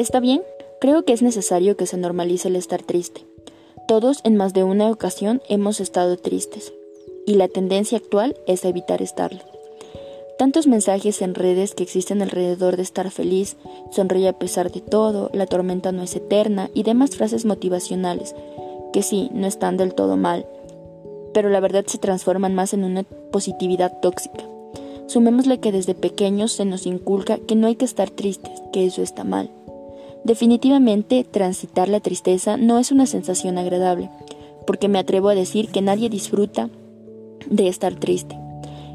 ¿Está bien? Creo que es necesario que se normalice el estar triste. Todos en más de una ocasión hemos estado tristes, y la tendencia actual es evitar estarlo. Tantos mensajes en redes que existen alrededor de estar feliz, sonríe a pesar de todo, la tormenta no es eterna y demás frases motivacionales, que sí, no están del todo mal, pero la verdad se transforman más en una positividad tóxica. Sumémosle que desde pequeños se nos inculca que no hay que estar tristes, que eso está mal. Definitivamente, transitar la tristeza no es una sensación agradable, porque me atrevo a decir que nadie disfruta de estar triste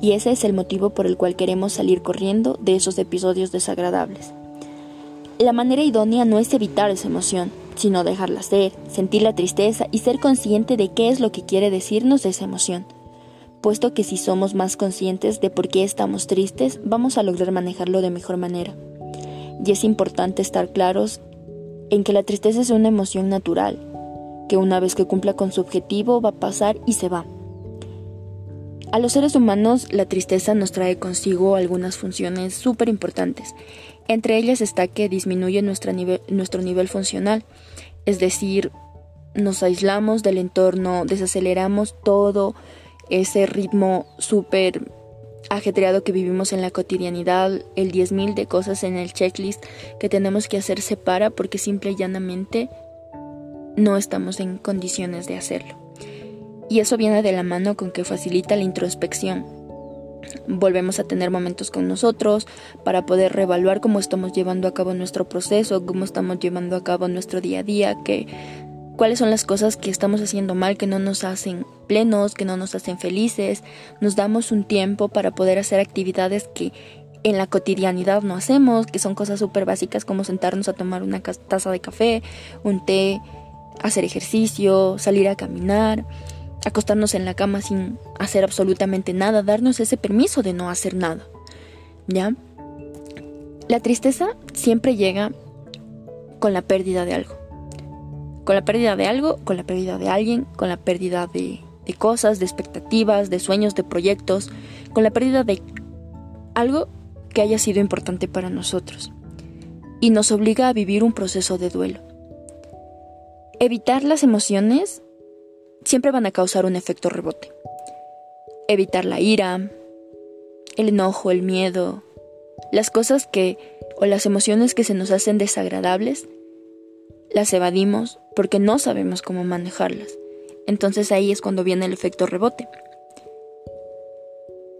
y ese es el motivo por el cual queremos salir corriendo de esos episodios desagradables. La manera idónea no es evitar esa emoción, sino dejarla ser, sentir la tristeza y ser consciente de qué es lo que quiere decirnos esa emoción, puesto que si somos más conscientes de por qué estamos tristes, vamos a lograr manejarlo de mejor manera. Y es importante estar claros en que la tristeza es una emoción natural, que una vez que cumpla con su objetivo va a pasar y se va. A los seres humanos la tristeza nos trae consigo algunas funciones súper importantes. Entre ellas está que disminuye nuestro nivel, funcional, es decir, nos aislamos del entorno, desaceleramos todo ese ritmo súper ajetreado que vivimos en la cotidianidad, el 10.000 de cosas en el checklist que tenemos que hacer se para porque simple y llanamente no estamos en condiciones de hacerlo. Y eso viene de la mano con que facilita la introspección. Volvemos a tener momentos con nosotros para poder reevaluar cómo estamos llevando a cabo nuestro proceso, cómo estamos llevando a cabo nuestro día a día, que, cuáles son las cosas que estamos haciendo mal, que no nos hacen plenos, que no nos hacen felices. Nos damos un tiempo para poder hacer actividades que en la cotidianidad no hacemos, que son cosas súper básicas como sentarnos a tomar una taza de café, un té, hacer ejercicio, salir a caminar acostarnos en la cama sin hacer absolutamente nada, darnos ese permiso de no hacer nada. ¿Ya? La tristeza siempre llega con la pérdida de algo. Con la pérdida de algo, con la pérdida de alguien, con la pérdida de, cosas, de expectativas, de sueños, de proyectos, con la pérdida de algo que haya sido importante para nosotros. Y nos obliga a vivir un proceso de duelo. Evitar las emociones siempre van a causar un efecto rebote. Evitar la ira, el enojo, el miedo, las cosas que o las emociones que se nos hacen desagradables, las evadimos porque no sabemos cómo manejarlas. Entonces ahí es cuando viene el efecto rebote.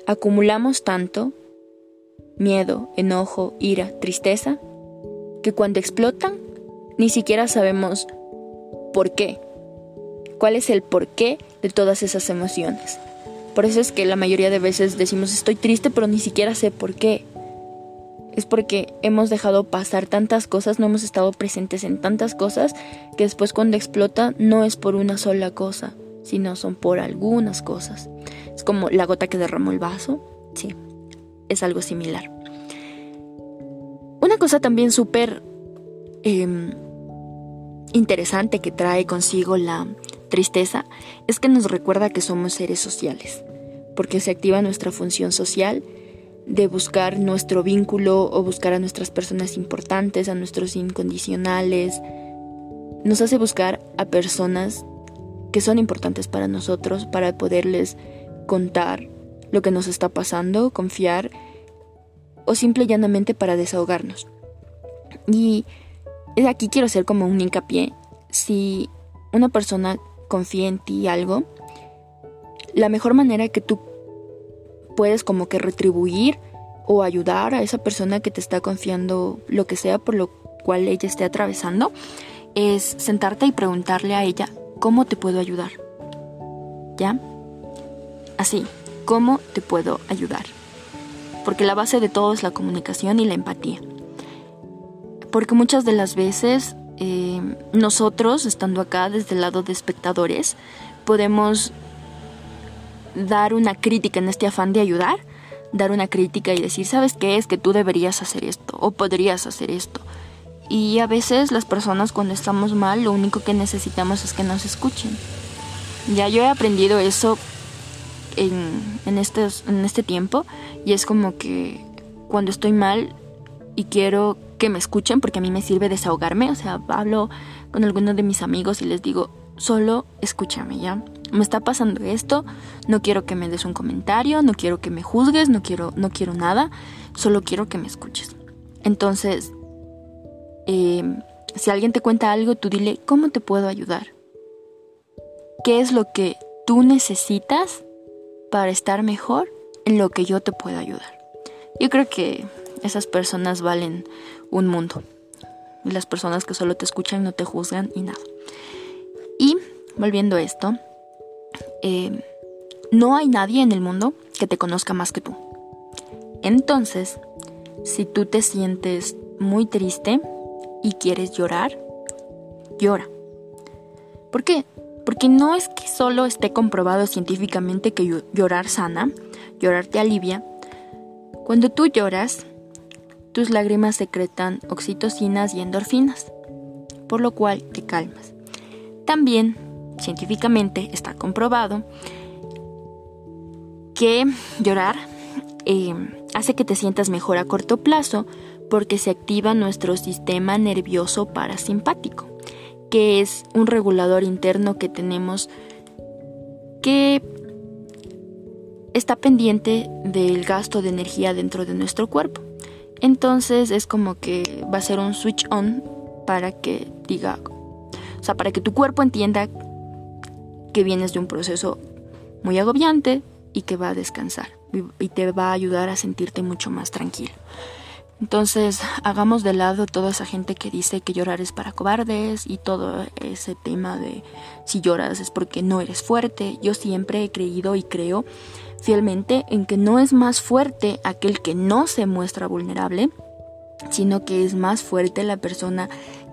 Acumulamos tanto miedo, enojo, ira, tristeza, que cuando explotan ni siquiera sabemos por qué cuál es el porqué de todas esas emociones. Por eso es que la mayoría de veces decimos estoy triste pero ni siquiera sé por qué. Es porque hemos dejado pasar tantas cosas, no hemos estado presentes en tantas cosas, que después cuando explota no es por una sola cosa, sino son por algunas cosas. Es como la gota que derramó el vaso, sí, es algo similar. Una cosa también súper em, interesante que trae consigo la tristeza es que nos recuerda que somos seres sociales, porque se activa nuestra función social de buscar nuestro vínculo o buscar a nuestras personas importantes, a nuestros incondicionales. Nos hace buscar a personas que son importantes para nosotros para poderles contar lo que nos está pasando, confiar o simple y llanamente para desahogarnos. Y aquí quiero hacer como un hincapié. Si una persona confía en ti algo, la mejor manera que tú puedes como que retribuir o ayudar a esa persona que te está confiando lo que sea por lo cual ella esté atravesando es sentarte y preguntarle a ella cómo te puedo ayudar. ¿Ya? Así, ¿cómo te puedo ayudar? Porque la base de todo es la comunicación y la empatía. Porque muchas de las veces eh, nosotros, estando acá desde el lado de espectadores, podemos dar una crítica en este afán de ayudar, dar una crítica y decir, ¿sabes qué es? Que tú deberías hacer esto o podrías hacer esto. Y a veces las personas cuando estamos mal, lo único que necesitamos es que nos escuchen. Ya yo he aprendido eso en, en, este, en este tiempo y es como que cuando estoy mal y quiero que me escuchen porque a mí me sirve desahogarme. O sea, hablo con algunos de mis amigos y les digo, solo escúchame, ¿ya? Me está pasando esto, no quiero que me des un comentario, no quiero que me juzgues, no quiero, no quiero nada, solo quiero que me escuches. Entonces, eh, si alguien te cuenta algo, tú dile, ¿cómo te puedo ayudar? ¿Qué es lo que tú necesitas para estar mejor en lo que yo te puedo ayudar? Yo creo que esas personas valen un mundo. Las personas que solo te escuchan no te juzgan y nada. Y volviendo a esto, eh, no hay nadie en el mundo que te conozca más que tú. Entonces, si tú te sientes muy triste y quieres llorar, llora. ¿Por qué? Porque no es que solo esté comprobado científicamente que llorar sana, llorar te alivia. Cuando tú lloras, tus lágrimas secretan oxitocinas y endorfinas, por lo cual te calmas. También, científicamente, está comprobado que llorar eh, hace que te sientas mejor a corto plazo porque se activa nuestro sistema nervioso parasimpático, que es un regulador interno que tenemos que está pendiente del gasto de energía dentro de nuestro cuerpo. Entonces es como que va a ser un switch on para que diga, o sea, para que tu cuerpo entienda que vienes de un proceso muy agobiante y que va a descansar y te va a ayudar a sentirte mucho más tranquilo. Entonces, hagamos de lado toda esa gente que dice que llorar es para cobardes y todo ese tema de si lloras es porque no eres fuerte. Yo siempre he creído y creo fielmente en que no es más fuerte aquel que no se muestra vulnerable, sino que es más fuerte la persona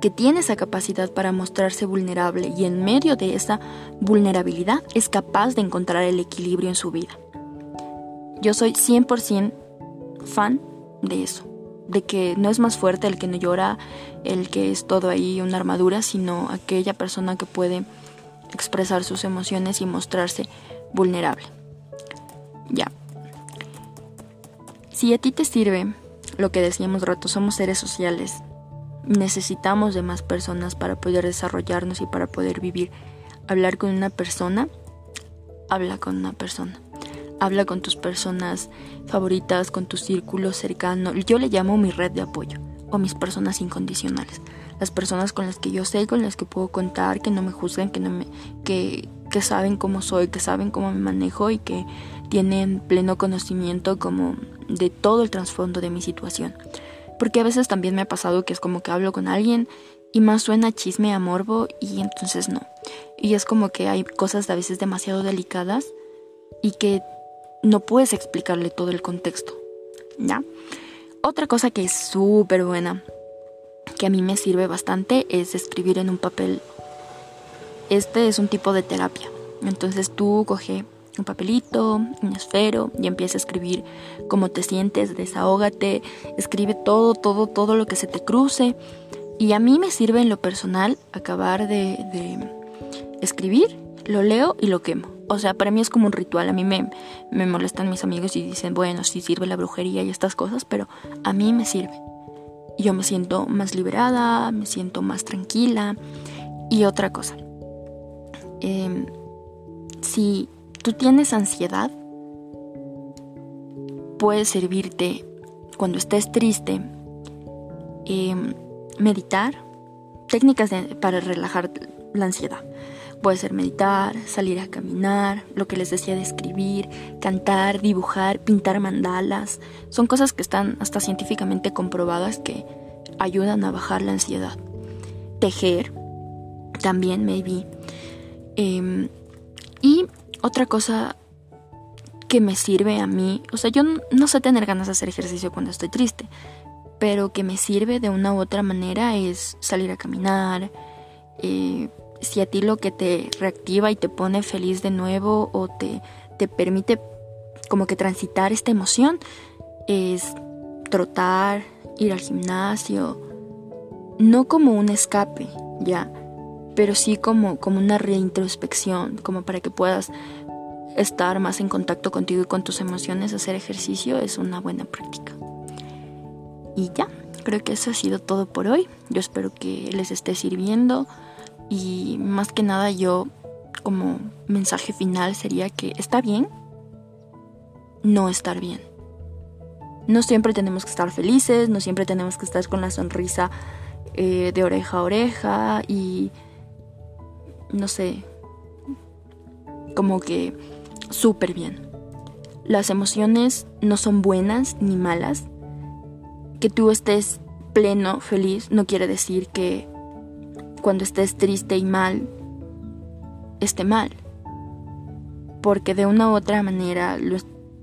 que tiene esa capacidad para mostrarse vulnerable y en medio de esa vulnerabilidad es capaz de encontrar el equilibrio en su vida. Yo soy 100% fan de eso de que no es más fuerte el que no llora, el que es todo ahí una armadura, sino aquella persona que puede expresar sus emociones y mostrarse vulnerable. Ya. Si a ti te sirve lo que decíamos rato, somos seres sociales. Necesitamos de más personas para poder desarrollarnos y para poder vivir. Hablar con una persona, habla con una persona. Habla con tus personas favoritas, con tu círculo cercano. Yo le llamo mi red de apoyo o mis personas incondicionales. Las personas con las que yo sé, con las que puedo contar, que no me juzgan, que, no me, que, que saben cómo soy, que saben cómo me manejo y que tienen pleno conocimiento como de todo el trasfondo de mi situación. Porque a veces también me ha pasado que es como que hablo con alguien y más suena chisme a morbo y entonces no. Y es como que hay cosas a veces demasiado delicadas y que no puedes explicarle todo el contexto. ¿Ya? Otra cosa que es súper buena, que a mí me sirve bastante, es escribir en un papel. Este es un tipo de terapia. Entonces tú coge un papelito, un esfero y empieza a escribir cómo te sientes, desahógate, escribe todo, todo, todo lo que se te cruce. Y a mí me sirve en lo personal acabar de, escribir, lo leo y lo quemo. O sea, para mí es como un ritual. A mí me, me molestan mis amigos y dicen, bueno, sí sirve la brujería y estas cosas, pero a mí me sirve. Yo me siento más liberada, me siento más tranquila. Y otra cosa, em, si tú tienes ansiedad, puede servirte cuando estés triste em, meditar, técnicas para relajar la ansiedad. Puede ser meditar, salir a caminar, lo que les decía de escribir, cantar, dibujar, pintar mandalas. Son cosas que están hasta científicamente comprobadas que ayudan a bajar la ansiedad. Tejer, también maybe. Em, y otra cosa que me sirve a mí, o sea, yo no sé tener ganas de hacer ejercicio cuando estoy triste, pero que me sirve de una u otra manera es salir a caminar, eh, si a ti lo que te reactiva y te pone feliz de nuevo o te, te permite como que transitar esta emoción es trotar, ir al gimnasio, no como un escape, ya, pero sí como, como una reintrospección, como para que puedas estar más en contacto contigo y con tus emociones, hacer ejercicio es una buena práctica. Y ya, creo que eso ha sido todo por hoy. Yo espero que les esté sirviendo y más que nada yo como mensaje final sería que está bien no estar bien. No siempre tenemos que estar felices, no siempre tenemos que estar con la sonrisa eh, de oreja a oreja y no sé, como que súper bien. Las emociones no son buenas ni malas. Que tú estés pleno, feliz, no quiere decir que cuando estés triste y mal, esté mal. Porque de una u otra manera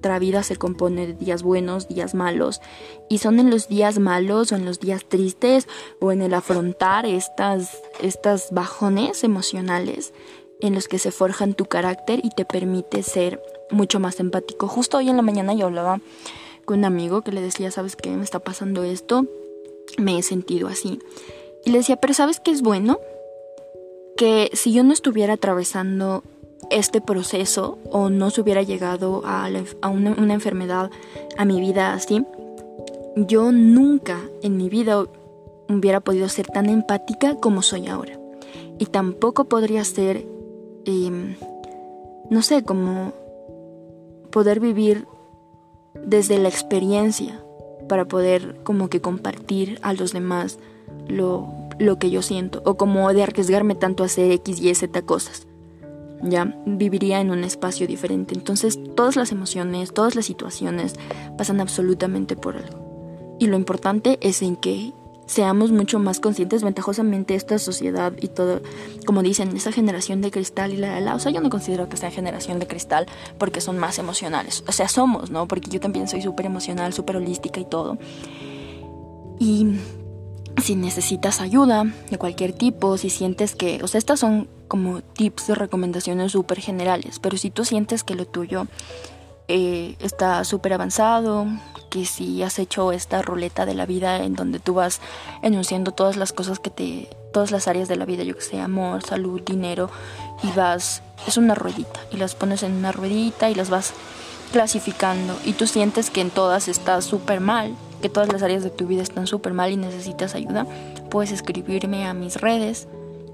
nuestra vida se compone de días buenos, días malos. Y son en los días malos o en los días tristes o en el afrontar estas, estas bajones emocionales en los que se forjan tu carácter y te permite ser mucho más empático. Justo hoy en la mañana yo hablaba con un amigo que le decía, ¿sabes qué? Me está pasando esto, me he sentido así. Y le decía, pero ¿sabes qué es bueno? Que si yo no estuviera atravesando este proceso o no se hubiera llegado a, una, una enfermedad a mi vida así, yo nunca en mi vida hubiera podido ser tan empática como soy ahora. Y tampoco podría ser, em, no sé, como poder vivir desde la experiencia para poder como que compartir a los demás lo, lo que yo siento o como de arriesgarme tanto a hacer X, Y, Z cosas. Ya viviría en un espacio diferente. Entonces todas las emociones, todas las situaciones pasan absolutamente por algo. Y lo importante es en que seamos mucho más conscientes ventajosamente esta sociedad y todo, como dicen, esta generación de cristal y la de la, o sea, yo no considero que sea generación de cristal porque son más emocionales, o sea, somos, ¿no? Porque yo también soy súper emocional, súper holística y todo. Y si necesitas ayuda de cualquier tipo, si sientes que, o sea, estas son como tips de recomendaciones súper generales, pero si tú sientes que lo tuyo eh, está súper avanzado, que si has hecho esta ruleta de la vida en donde tú vas enunciando todas las cosas que te, todas las áreas de la vida, yo que sé, amor, salud, dinero, y vas, es una ruedita, y las pones en una ruedita y las vas clasificando, y tú sientes que en todas estás súper mal, que todas las áreas de tu vida están súper mal y necesitas ayuda, puedes escribirme a mis redes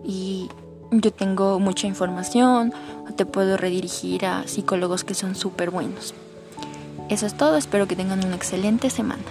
y yo tengo mucha información, te puedo redirigir a psicólogos que son súper buenos. Eso es todo, espero que tengan una excelente semana.